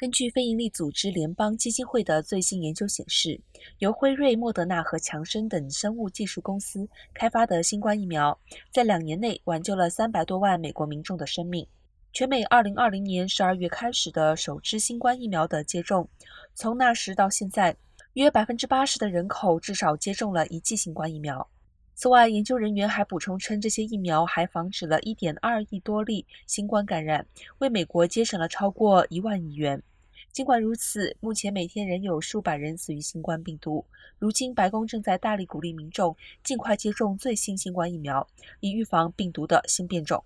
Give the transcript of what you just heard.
根据非营利组织联邦基金会的最新研究显示，由辉瑞、莫德纳和强生等生物技术公司开发的新冠疫苗，在两年内挽救了三百多万美国民众的生命。全美二零二零年十二月开始的首支新冠疫苗的接种，从那时到现在，约百分之八十的人口至少接种了一剂新冠疫苗。此外，研究人员还补充称，这些疫苗还防止了一点二亿多例新冠感染，为美国节省了超过一万亿元。尽管如此，目前每天仍有数百人死于新冠病毒。如今，白宫正在大力鼓励民众尽快接种最新新冠疫苗，以预防病毒的新变种。